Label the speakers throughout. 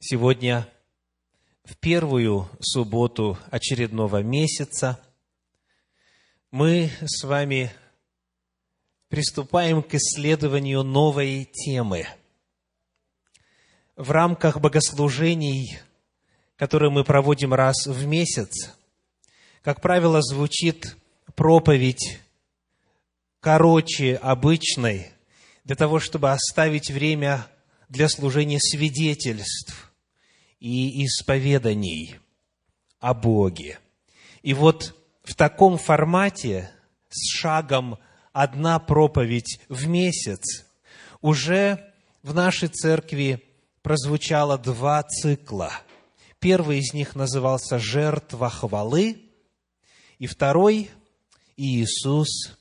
Speaker 1: Сегодня, в первую субботу очередного месяца, мы с вами приступаем к исследованию новой темы. В рамках богослужений, которые мы проводим раз в месяц, как правило, звучит проповедь короче обычной, для того, чтобы оставить время для служения свидетельств, и исповеданий о Боге. И вот в таком формате, с шагом одна проповедь в месяц, уже в нашей церкви прозвучало два цикла. Первый из них назывался «Жертва хвалы», и второй – Иисус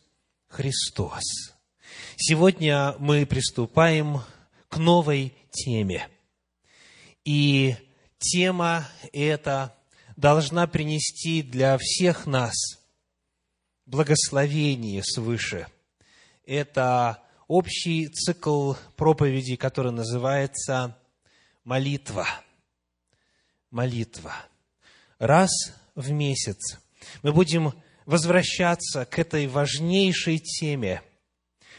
Speaker 1: Христос. Сегодня мы приступаем к новой теме. И тема эта должна принести для всех нас благословение свыше. Это общий цикл проповедей, который называется молитва. Молитва. Раз в месяц мы будем возвращаться к этой важнейшей теме,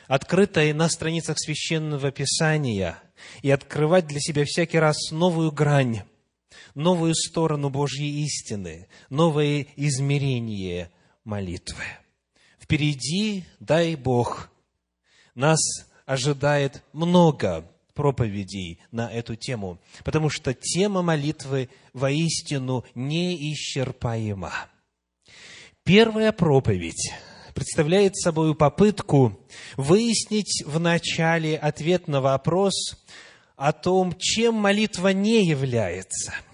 Speaker 1: открытой на страницах Священного Писания, и открывать для себя всякий раз новую грань новую сторону Божьей истины, новое измерение молитвы. Впереди, дай Бог, нас ожидает много проповедей на эту тему, потому что тема молитвы воистину неисчерпаема. Первая проповедь представляет собой попытку выяснить в начале ответ на вопрос о том, чем молитва не является –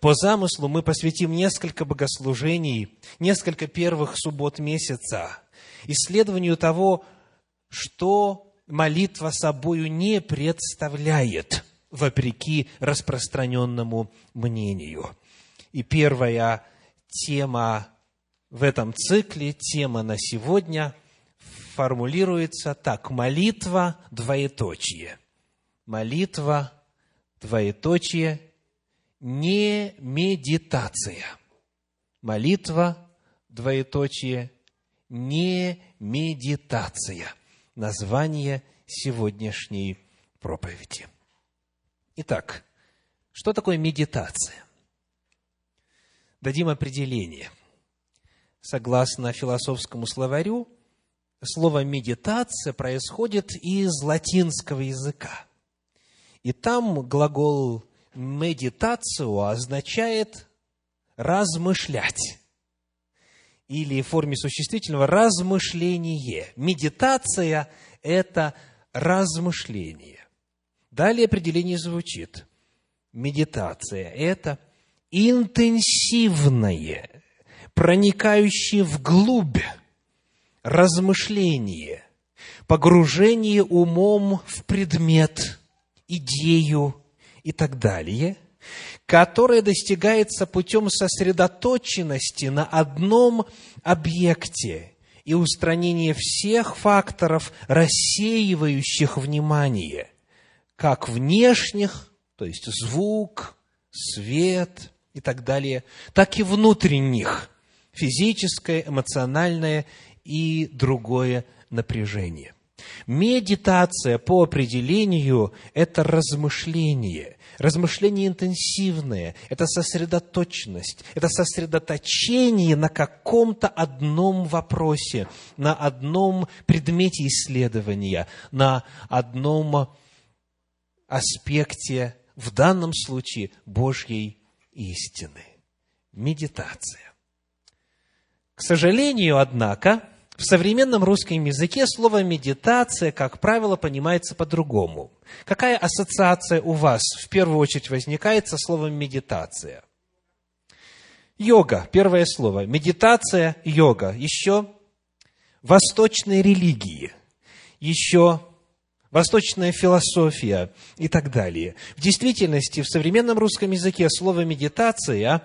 Speaker 1: по замыслу мы посвятим несколько богослужений, несколько первых суббот месяца исследованию того, что молитва собою не представляет, вопреки распространенному мнению. И первая тема в этом цикле, тема на сегодня, формулируется так. Молитва, двоеточие. Молитва, двоеточие, не медитация. Молитва, двоеточие, не медитация. Название сегодняшней проповеди. Итак, что такое медитация? Дадим определение. Согласно философскому словарю, слово «медитация» происходит из латинского языка. И там глагол медитацию означает размышлять. Или в форме существительного размышление. Медитация – это размышление. Далее определение звучит. Медитация – это интенсивное, проникающее вглубь размышление, погружение умом в предмет, идею, и так далее, которое достигается путем сосредоточенности на одном объекте и устранения всех факторов, рассеивающих внимание, как внешних, то есть звук, свет и так далее, так и внутренних, физическое, эмоциональное и другое напряжение. Медитация по определению – это размышление, размышление интенсивное, это сосредоточенность, это сосредоточение на каком-то одном вопросе, на одном предмете исследования, на одном аспекте, в данном случае, Божьей истины. Медитация. К сожалению, однако, в современном русском языке слово «медитация», как правило, понимается по-другому. Какая ассоциация у вас в первую очередь возникает со словом «медитация»? Йога, первое слово. Медитация, йога. Еще восточные религии. Еще восточная философия и так далее. В действительности, в современном русском языке слово «медитация»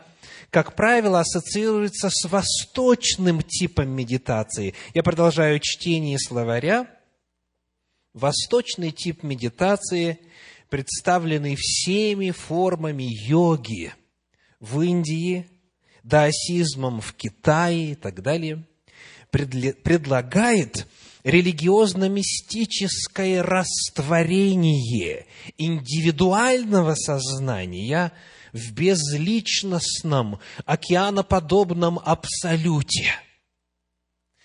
Speaker 1: как правило, ассоциируется с восточным типом медитации. Я продолжаю чтение словаря. Восточный тип медитации представленный всеми формами йоги в Индии, даосизмом в Китае и так далее, предлагает религиозно-мистическое растворение индивидуального сознания в безличностном, океаноподобном абсолюте.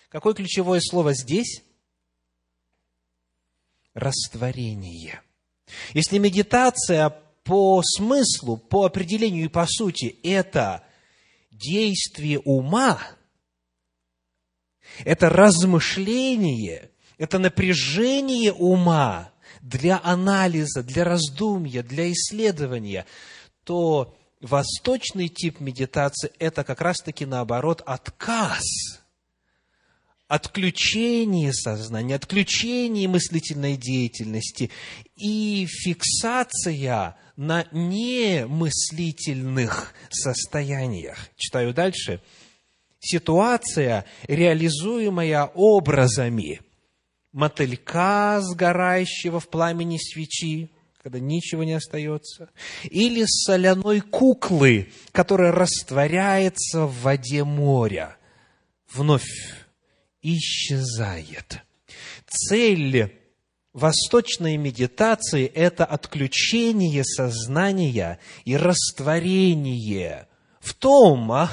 Speaker 1: Какое ключевое слово здесь? Растворение. Если медитация по смыслу, по определению и по сути это действие ума – это размышление, это напряжение ума для анализа, для раздумья, для исследования, то восточный тип медитации – это как раз-таки наоборот отказ, отключение сознания, отключение мыслительной деятельности и фиксация на немыслительных состояниях. Читаю дальше – ситуация, реализуемая образами мотылька, сгорающего в пламени свечи, когда ничего не остается, или соляной куклы, которая растворяется в воде моря, вновь исчезает. Цель восточной медитации – это отключение сознания и растворение в том,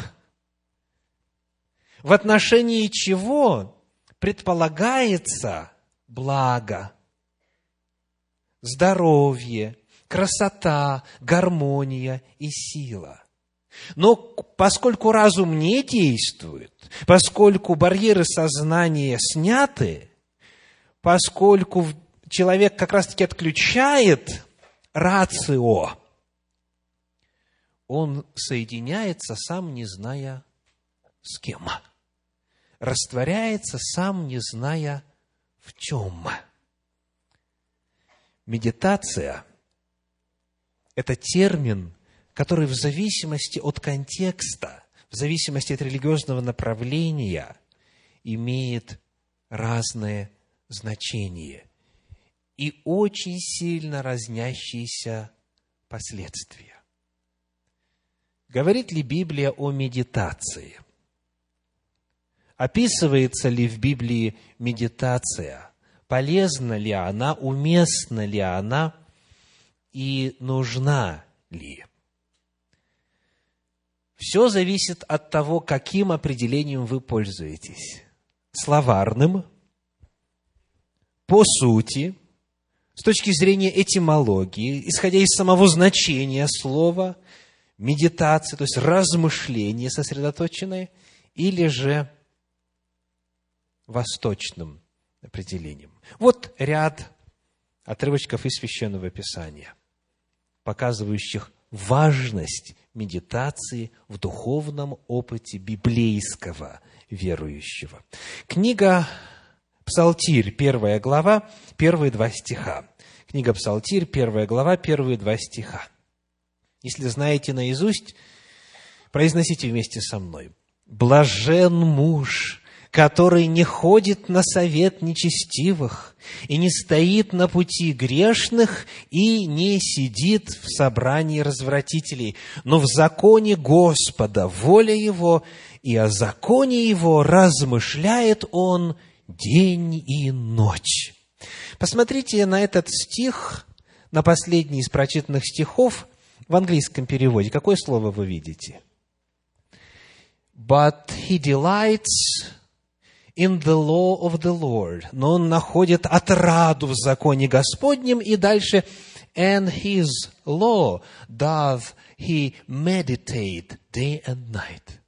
Speaker 1: в отношении чего предполагается благо, здоровье, красота, гармония и сила. Но поскольку разум не действует, поскольку барьеры сознания сняты, поскольку человек как раз-таки отключает рацио, он соединяется, сам не зная с кем растворяется, сам не зная в чем. Медитация – это термин, который в зависимости от контекста, в зависимости от религиозного направления имеет разное значение и очень сильно разнящиеся последствия. Говорит ли Библия о медитации? Описывается ли в Библии медитация? Полезна ли она? Уместна ли она? И нужна ли? Все зависит от того, каким определением вы пользуетесь. Словарным, по сути, с точки зрения этимологии, исходя из самого значения слова, медитации, то есть размышление сосредоточенное, или же восточным определением. Вот ряд отрывочков из Священного Писания, показывающих важность медитации в духовном опыте библейского верующего. Книга Псалтирь, первая глава, первые два стиха. Книга Псалтирь, первая глава, первые два стиха. Если знаете наизусть, произносите вместе со мной. «Блажен муж, который не ходит на совет нечестивых, и не стоит на пути грешных, и не сидит в собрании развратителей, но в законе Господа, воля Его, и о законе Его размышляет Он день и ночь. Посмотрите на этот стих, на последний из прочитанных стихов в английском переводе. Какое слово вы видите? But he delights in the law of the Lord, но он находит отраду в законе Господнем, и дальше, and his law doth he meditate day and night.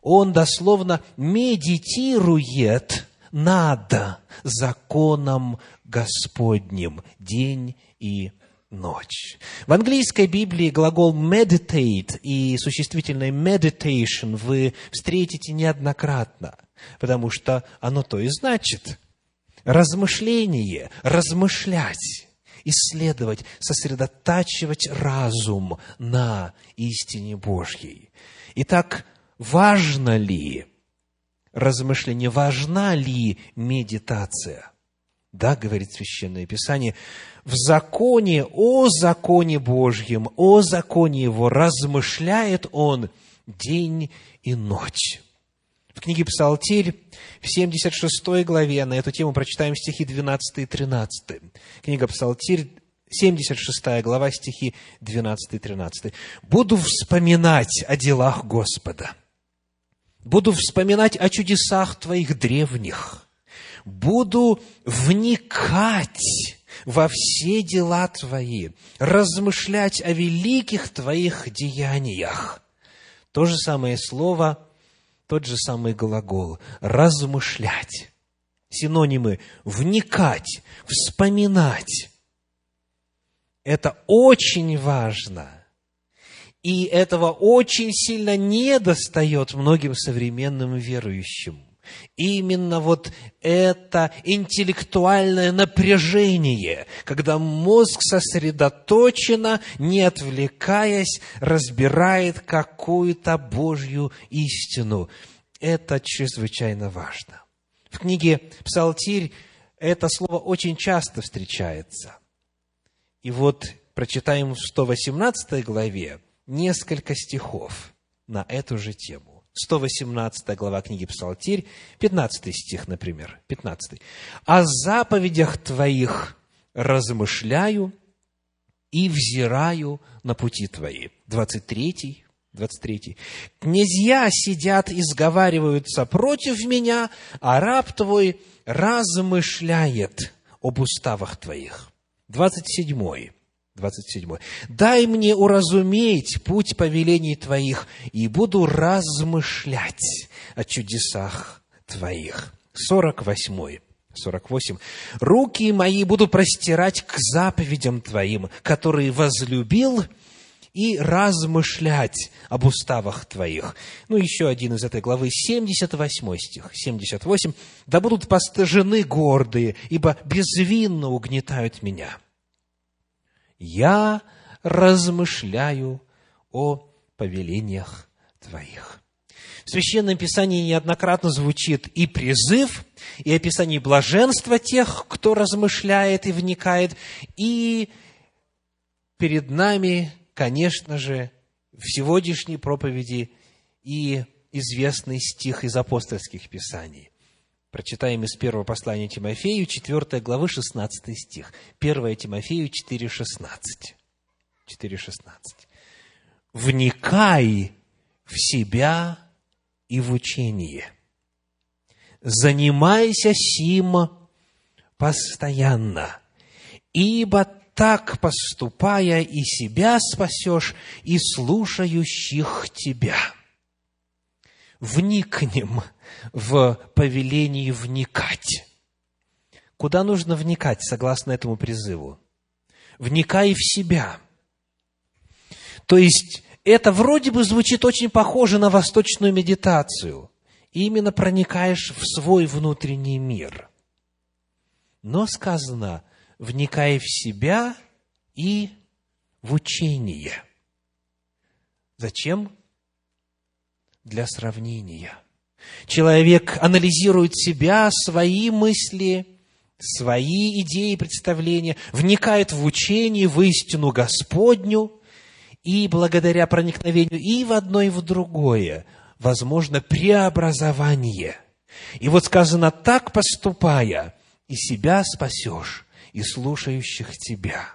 Speaker 1: Он дословно медитирует над законом Господним день и ночь. В английской Библии глагол meditate и существительное meditation вы встретите неоднократно – потому что оно то и значит. Размышление, размышлять, исследовать, сосредотачивать разум на истине Божьей. Итак, важно ли размышление, важна ли медитация? Да, говорит Священное Писание, в законе, о законе Божьем, о законе Его размышляет он день и ночь. В книге Псалтирь, в 76 главе, на эту тему прочитаем стихи 12 и 13. Книга Псалтирь, 76 глава, стихи 12 и 13. «Буду вспоминать о делах Господа, буду вспоминать о чудесах Твоих древних, буду вникать во все дела Твои, размышлять о великих Твоих деяниях». То же самое слово, тот же самый глагол «размышлять». Синонимы «вникать», «вспоминать». Это очень важно – и этого очень сильно недостает многим современным верующим. Именно вот это интеллектуальное напряжение, когда мозг сосредоточенно, не отвлекаясь, разбирает какую-то Божью истину. Это чрезвычайно важно. В книге «Псалтирь» это слово очень часто встречается. И вот прочитаем в 118 главе несколько стихов на эту же тему. 118 глава книги Псалтирь, 15 стих, например, 15. «О заповедях Твоих размышляю и взираю на пути Твои». 23, 23. «Князья сидят и сговариваются против меня, а раб Твой размышляет об уставах Твоих». 27. 27. «Дай мне уразуметь путь повелений Твоих, и буду размышлять о чудесах Твоих». 48. 48. «Руки мои буду простирать к заповедям Твоим, которые возлюбил, и размышлять об уставах Твоих». Ну, еще один из этой главы, 78 стих, 78. «Да будут постыжены гордые, ибо безвинно угнетают меня» я размышляю о повелениях Твоих. В Священном Писании неоднократно звучит и призыв, и описание блаженства тех, кто размышляет и вникает, и перед нами, конечно же, в сегодняшней проповеди и известный стих из апостольских писаний. Прочитаем из первого послания Тимофею, 4 главы, 16 стих. 1 Тимофею 4, 16. 4, 16. «Вникай в себя и в учение. Занимайся сим постоянно, ибо так поступая и себя спасешь, и слушающих тебя» вникнем в повелении вникать. Куда нужно вникать, согласно этому призыву? Вникай в себя. То есть, это вроде бы звучит очень похоже на восточную медитацию. И именно проникаешь в свой внутренний мир. Но сказано, вникай в себя и в учение. Зачем? для сравнения. Человек анализирует себя, свои мысли, свои идеи, представления, вникает в учение, в истину Господню, и благодаря проникновению и в одно, и в другое, возможно преобразование. И вот сказано, так поступая, и себя спасешь, и слушающих тебя.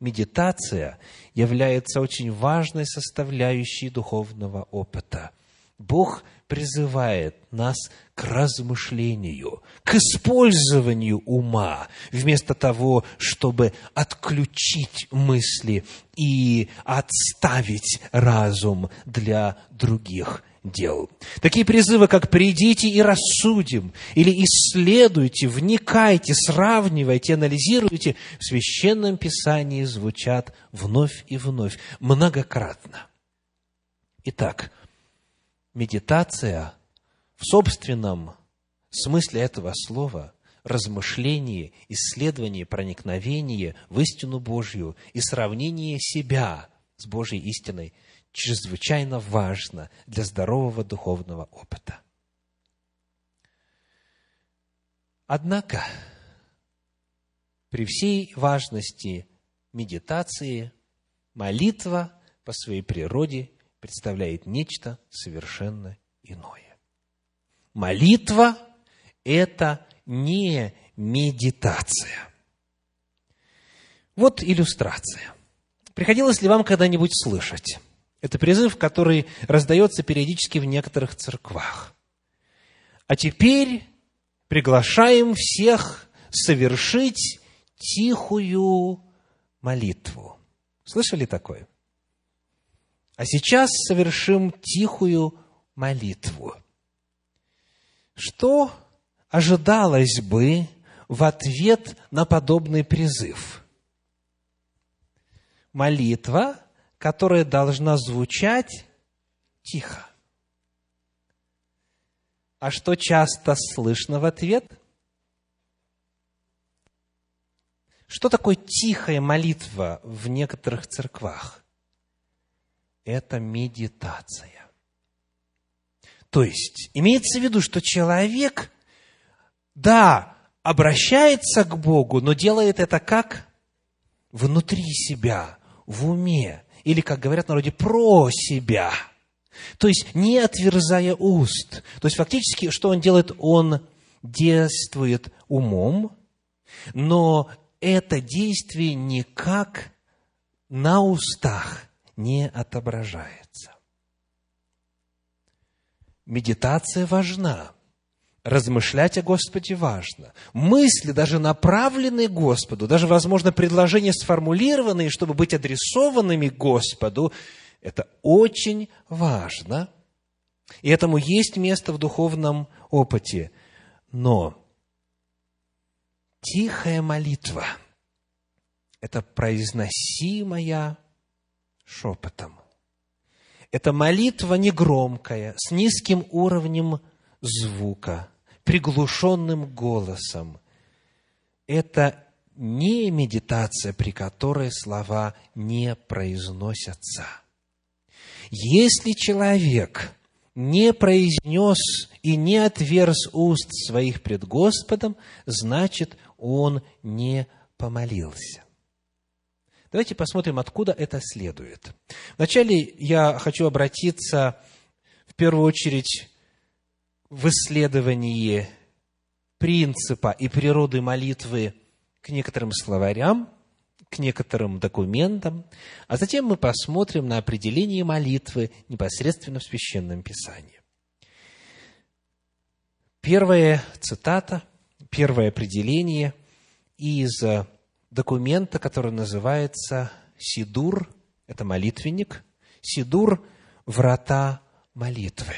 Speaker 1: Медитация является очень важной составляющей духовного опыта – Бог призывает нас к размышлению, к использованию ума, вместо того, чтобы отключить мысли и отставить разум для других дел. Такие призывы, как «придите и рассудим», или «исследуйте», «вникайте», «сравнивайте», «анализируйте» в Священном Писании звучат вновь и вновь, многократно. Итак, медитация в собственном смысле этого слова – размышление, исследование, проникновение в истину Божью и сравнение себя с Божьей истиной чрезвычайно важно для здорового духовного опыта. Однако, при всей важности медитации, молитва по своей природе представляет нечто совершенно иное. Молитва – это не медитация. Вот иллюстрация. Приходилось ли вам когда-нибудь слышать? Это призыв, который раздается периодически в некоторых церквах. А теперь приглашаем всех совершить тихую молитву. Слышали такое? А сейчас совершим тихую молитву. Что ожидалось бы в ответ на подобный призыв? Молитва, которая должна звучать тихо. А что часто слышно в ответ? Что такое тихая молитва в некоторых церквах? Это медитация. То есть, имеется в виду, что человек, да, обращается к Богу, но делает это как? Внутри себя, в уме. Или, как говорят народе, про себя – то есть, не отверзая уст. То есть, фактически, что он делает? Он действует умом, но это действие никак на устах не отображается. Медитация важна. Размышлять о Господе важно. Мысли, даже направленные Господу, даже, возможно, предложения сформулированные, чтобы быть адресованными Господу, это очень важно, и этому есть место в духовном опыте. Но тихая молитва – это произносимая шепотом. Это молитва негромкая, с низким уровнем звука, приглушенным голосом. Это не медитация, при которой слова не произносятся – если человек не произнес и не отверз уст своих пред Господом, значит, он не помолился. Давайте посмотрим, откуда это следует. Вначале я хочу обратиться в первую очередь в исследовании принципа и природы молитвы к некоторым словарям, к некоторым документам, а затем мы посмотрим на определение молитвы непосредственно в Священном Писании. Первая цитата, первое определение из документа, который называется «Сидур», это молитвенник, «Сидур – врата молитвы».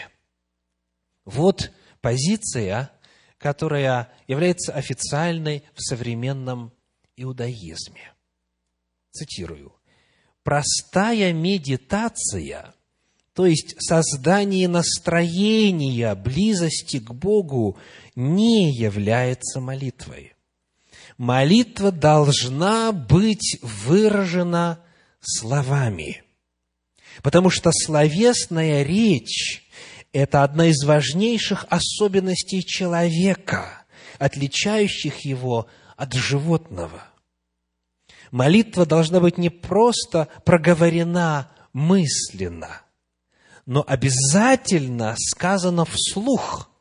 Speaker 1: Вот позиция, которая является официальной в современном иудаизме цитирую, простая медитация, то есть создание настроения близости к Богу, не является молитвой. Молитва должна быть выражена словами, потому что словесная речь – это одна из важнейших особенностей человека, отличающих его от животного – Молитва должна быть не просто проговорена мысленно, но обязательно сказана вслух,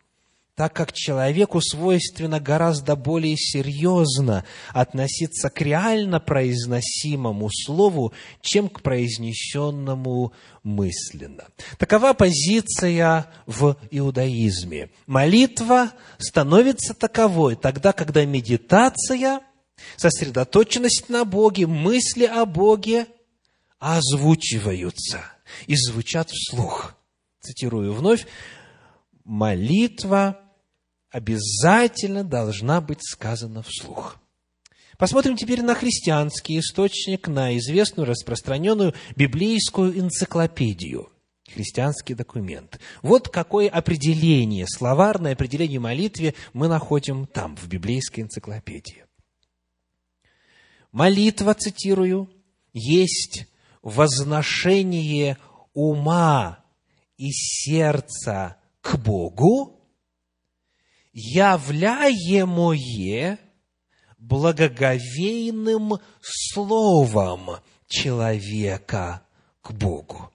Speaker 1: так как человеку свойственно гораздо более серьезно относиться к реально произносимому слову, чем к произнесенному мысленно. Такова позиция в иудаизме. Молитва становится таковой тогда, когда медитация – сосредоточенность на Боге, мысли о Боге озвучиваются и звучат вслух. Цитирую вновь, молитва обязательно должна быть сказана вслух. Посмотрим теперь на христианский источник, на известную распространенную библейскую энциклопедию, христианский документ. Вот какое определение, словарное определение молитве мы находим там, в библейской энциклопедии. Молитва, цитирую, есть возношение ума и сердца к Богу, являемое благоговейным словом человека к Богу.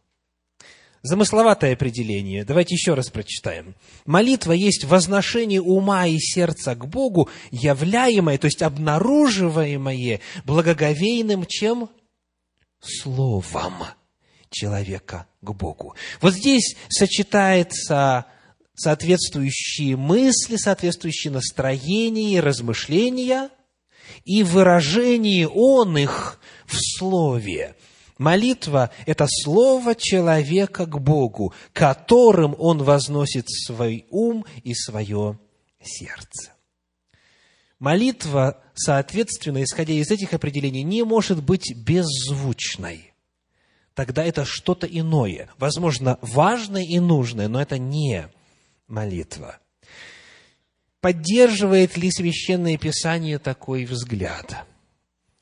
Speaker 1: Замысловатое определение. Давайте еще раз прочитаем. Молитва есть возношение ума и сердца к Богу, являемое, то есть обнаруживаемое благоговейным чем? Словом человека к Богу. Вот здесь сочетается соответствующие мысли, соответствующие настроения размышления и выражение он их в слове. Молитва – это слово человека к Богу, которым он возносит свой ум и свое сердце. Молитва, соответственно, исходя из этих определений, не может быть беззвучной. Тогда это что-то иное, возможно, важное и нужное, но это не молитва. Поддерживает ли Священное Писание такой взгляд?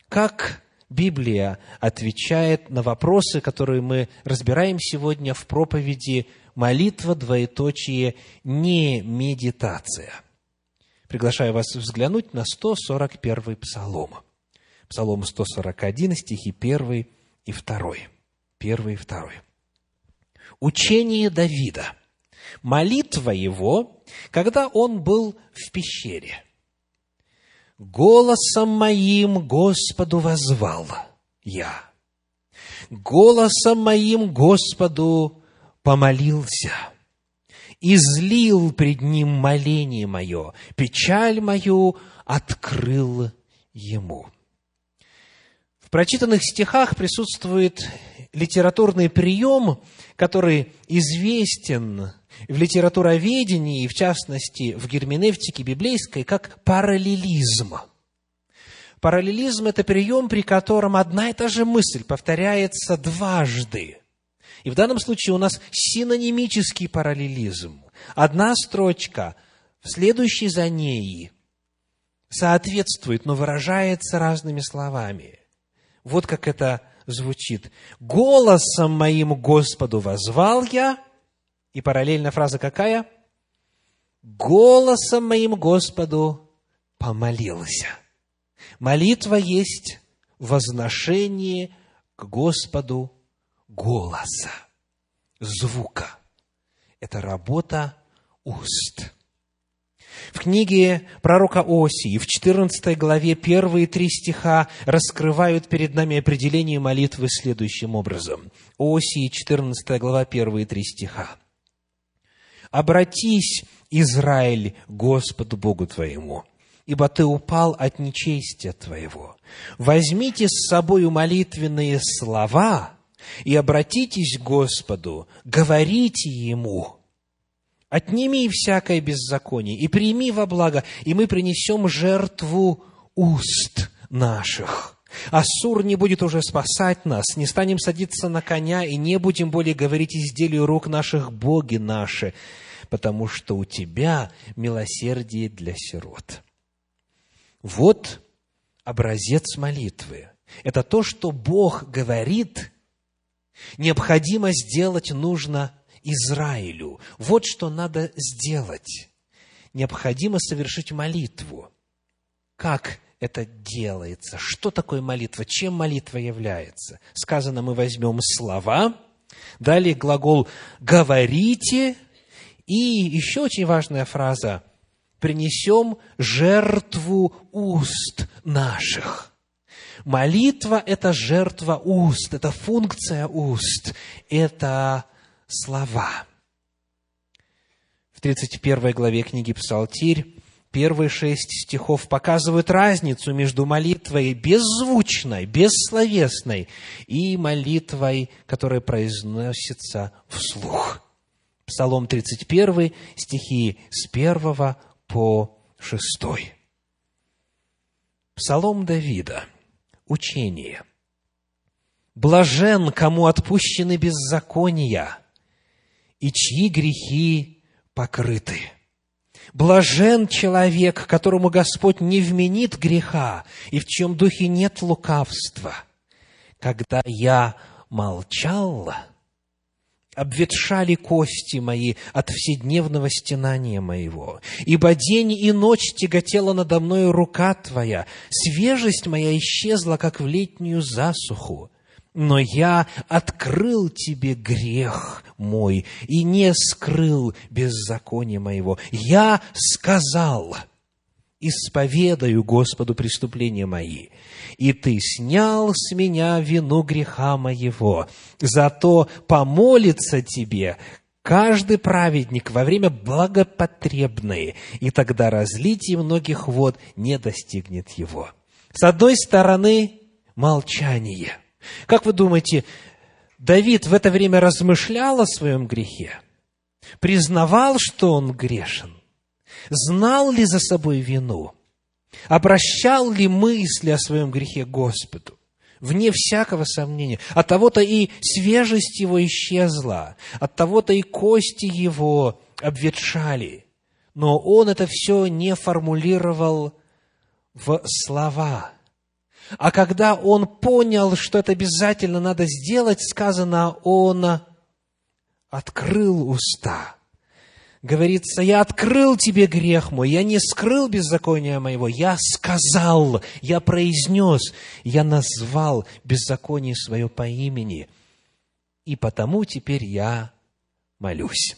Speaker 1: Как Библия отвечает на вопросы, которые мы разбираем сегодня в проповеди «Молитва, двоеточие, не медитация». Приглашаю вас взглянуть на 141 псалом. Псалом 141, стихи 1 и 2. 1 и 2. Учение Давида. Молитва его, когда он был в пещере – Голосом моим Господу возвал я. Голосом моим Господу помолился. Излил пред Ним моление мое, печаль мою открыл Ему. В прочитанных стихах присутствует литературный прием, который известен в литературоведении, в частности в герменевтике библейской, как параллелизм. Параллелизм – это прием, при котором одна и та же мысль повторяется дважды. И в данном случае у нас синонимический параллелизм. Одна строчка в следующей за ней соответствует, но выражается разными словами. Вот как это звучит. «Голосом моим Господу возвал я», и параллельно фраза какая? «Голосом моим Господу помолился». Молитва есть возношение к Господу голоса, звука. Это работа уст. В книге пророка Осии, в 14 главе, первые три стиха раскрывают перед нами определение молитвы следующим образом. Осии, 14 глава, первые три стиха. «Обратись, Израиль, Господу Богу твоему, ибо ты упал от нечестия твоего. Возьмите с собою молитвенные слова и обратитесь к Господу, говорите Ему, отними всякое беззаконие и прими во благо, и мы принесем жертву уст наших. Ассур не будет уже спасать нас, не станем садиться на коня и не будем более говорить изделию рук наших боги наши, потому что у тебя милосердие для сирот. Вот образец молитвы. Это то, что Бог говорит, необходимо сделать нужно Израилю. Вот что надо сделать. Необходимо совершить молитву. Как это делается? Что такое молитва? Чем молитва является? Сказано, мы возьмем слова, далее глагол «говорите», и еще очень важная фраза «принесем жертву уст наших». Молитва – это жертва уст, это функция уст, это слова. В 31 главе книги «Псалтирь» первые шесть стихов показывают разницу между молитвой беззвучной, бессловесной и молитвой, которая произносится вслух. Псалом 31, стихи с 1 по 6. Псалом Давида. Учение. «Блажен, кому отпущены беззакония, и чьи грехи покрыты. Блажен человек, которому Господь не вменит греха, и в чем духе нет лукавства. Когда я молчал, обветшали кости мои от вседневного стенания моего. Ибо день и ночь тяготела надо мною рука Твоя, свежесть моя исчезла, как в летнюю засуху. Но я открыл Тебе грех мой и не скрыл беззакония моего. Я сказал, исповедаю Господу преступления мои, и Ты снял с меня вину греха моего. Зато помолится Тебе каждый праведник во время благопотребное, и тогда разлитие многих вод не достигнет его. С одной стороны, молчание. Как вы думаете, Давид в это время размышлял о своем грехе? Признавал, что он грешен? Знал ли за собой вину? Обращал ли мысли о своем грехе Господу? Вне всякого сомнения. От того-то и свежесть его исчезла, от того-то и кости его обветшали. Но он это все не формулировал в слова. А когда он понял, что это обязательно надо сделать, сказано, он открыл уста говорится, я открыл тебе грех мой, я не скрыл беззакония моего, я сказал, я произнес, я назвал беззаконие свое по имени, и потому теперь я молюсь.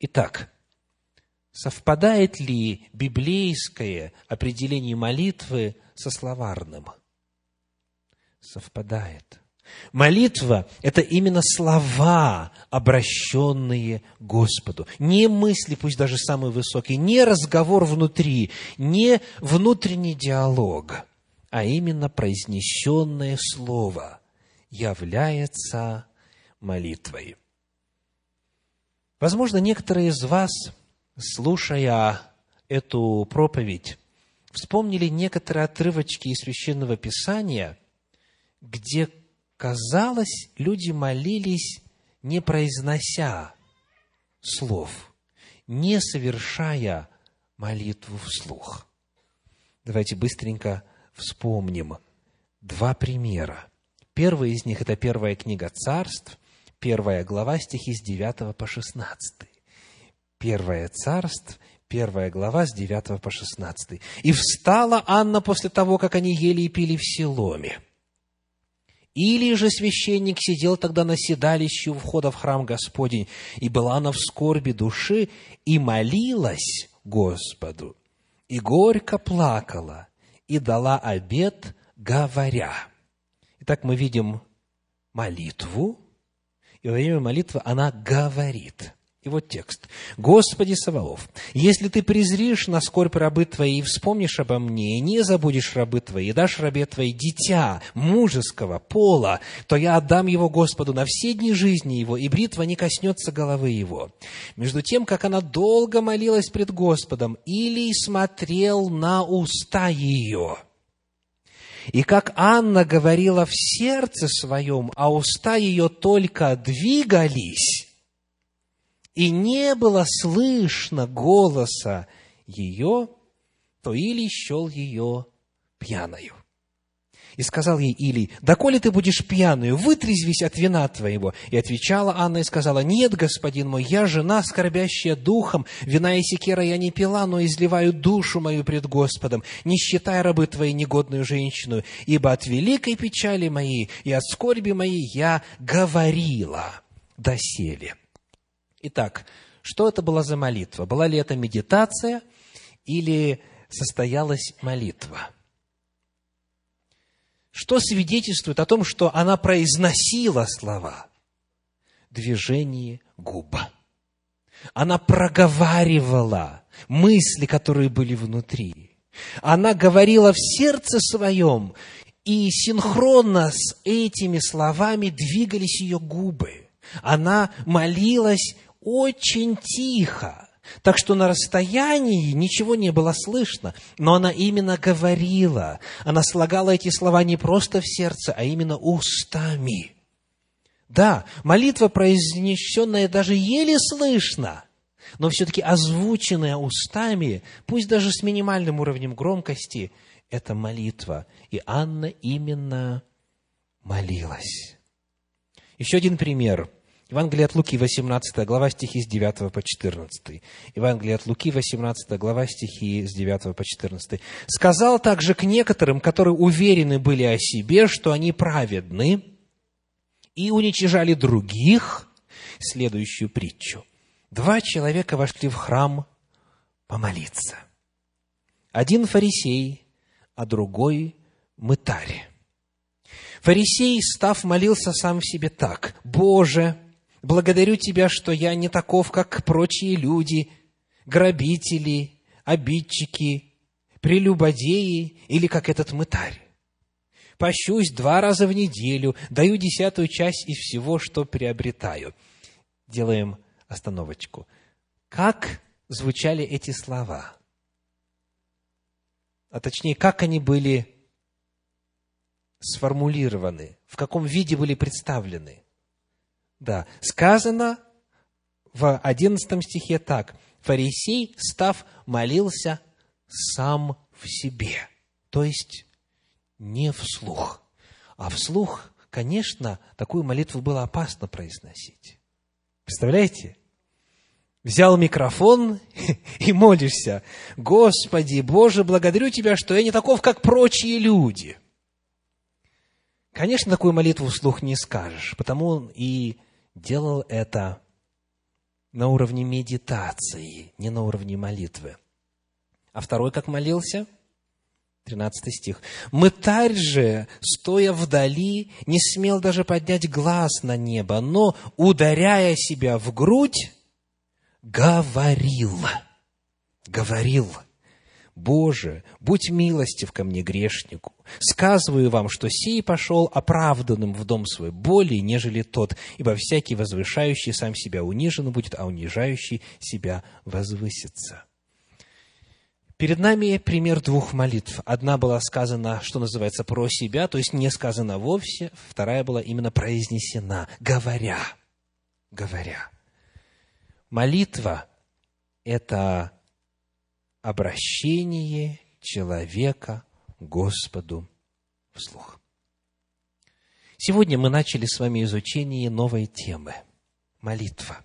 Speaker 1: Итак, совпадает ли библейское определение молитвы со словарным? Совпадает. Молитва – это именно слова, обращенные Господу. Не мысли, пусть даже самые высокие, не разговор внутри, не внутренний диалог, а именно произнесенное слово является молитвой. Возможно, некоторые из вас, слушая эту проповедь, вспомнили некоторые отрывочки из Священного Писания, где казалось, люди молились, не произнося слов, не совершая молитву вслух. Давайте быстренько вспомним два примера. Первый из них – это первая книга царств, первая глава, стихи с 9 по 16. Первое царств, первая глава с 9 по 16. «И встала Анна после того, как они ели и пили в Силоме. Или же священник сидел тогда на седалище у входа в храм Господень, и была она в скорби души, и молилась Господу, и горько плакала, и дала обет, говоря. Итак, мы видим молитву, и во время молитвы она говорит. И вот текст. «Господи Саваоф, если ты презришь на скорбь рабы твои и вспомнишь обо мне, и не забудешь рабы твои, и дашь рабе твоей дитя мужеского пола, то я отдам его Господу на все дни жизни его, и бритва не коснется головы его». Между тем, как она долго молилась пред Господом, Илий смотрел на уста ее – и как Анна говорила в сердце своем, а уста ее только двигались, и не было слышно голоса ее, то Или счел ее пьяною. И сказал ей Или, доколе ты будешь пьяную, вытрезвись от вина твоего. И отвечала Анна и сказала, нет, господин мой, я жена, скорбящая духом, вина и секера я не пила, но изливаю душу мою пред Господом, не считай рабы твоей негодную женщину, ибо от великой печали моей и от скорби моей я говорила доселе. Итак, что это была за молитва? Была ли это медитация или состоялась молитва? Что свидетельствует о том, что она произносила слова? Движение губ. Она проговаривала мысли, которые были внутри. Она говорила в сердце своем, и синхронно с этими словами двигались ее губы. Она молилась очень тихо, так что на расстоянии ничего не было слышно, но она именно говорила, она слагала эти слова не просто в сердце, а именно устами. Да, молитва, произнесенная даже еле слышно, но все-таки озвученная устами, пусть даже с минимальным уровнем громкости, это молитва. И Анна именно молилась. Еще один пример – Евангелие от Луки, 18 глава, стихи с 9 по 14. Евангелие от Луки, 18 глава, стихи с 9 по 14. «Сказал также к некоторым, которые уверены были о себе, что они праведны, и уничижали других, следующую притчу. Два человека вошли в храм помолиться. Один фарисей, а другой мытарь. Фарисей, став, молился сам в себе так. «Боже, благодарю Тебя, что я не таков, как прочие люди, грабители, обидчики, прелюбодеи или как этот мытарь. Пощусь два раза в неделю, даю десятую часть из всего, что приобретаю». Делаем остановочку. Как звучали эти слова? А точнее, как они были сформулированы, в каком виде были представлены. Да, сказано в одиннадцатом стихе так. Фарисей, став, молился сам в себе. То есть, не вслух. А вслух, конечно, такую молитву было опасно произносить. Представляете? Взял микрофон и молишься. Господи, Боже, благодарю Тебя, что я не таков, как прочие люди – Конечно, такую молитву вслух не скажешь, потому и делал это на уровне медитации, не на уровне молитвы. А второй как молился? 13 стих. «Мытарь же, стоя вдали, не смел даже поднять глаз на небо, но, ударяя себя в грудь, говорил». Говорил – Боже, будь милостив ко мне, грешнику. Сказываю вам, что сей пошел оправданным в дом свой более, нежели тот, ибо всякий возвышающий сам себя унижен будет, а унижающий себя возвысится. Перед нами пример двух молитв. Одна была сказана, что называется, про себя, то есть не сказана вовсе. Вторая была именно произнесена, говоря. Говоря. Молитва – это обращение человека Господу вслух. Сегодня мы начали с вами изучение новой темы – молитва.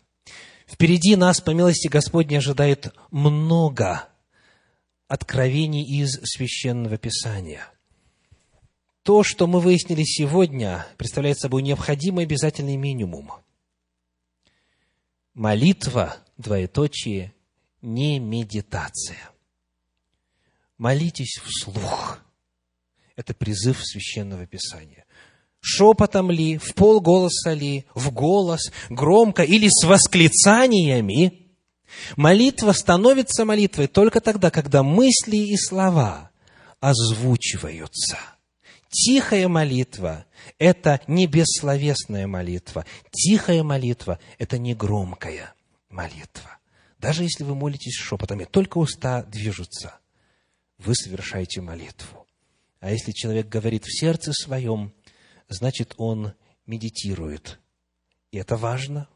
Speaker 1: Впереди нас, по милости Господней, ожидает много откровений из Священного Писания. То, что мы выяснили сегодня, представляет собой необходимый обязательный минимум. Молитва, двоеточие, не медитация. Молитесь вслух. Это призыв Священного Писания. Шепотом ли, в полголоса ли, в голос, громко или с восклицаниями, молитва становится молитвой только тогда, когда мысли и слова озвучиваются. Тихая молитва – это не бессловесная молитва. Тихая молитва – это не громкая молитва. Даже если вы молитесь шепотами, только уста движутся, вы совершаете молитву. А если человек говорит в сердце своем, значит, он медитирует. И это важно,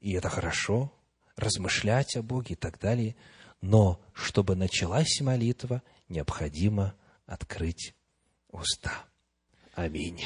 Speaker 1: и это хорошо, размышлять о Боге и так далее. Но чтобы началась молитва, необходимо открыть уста. Аминь.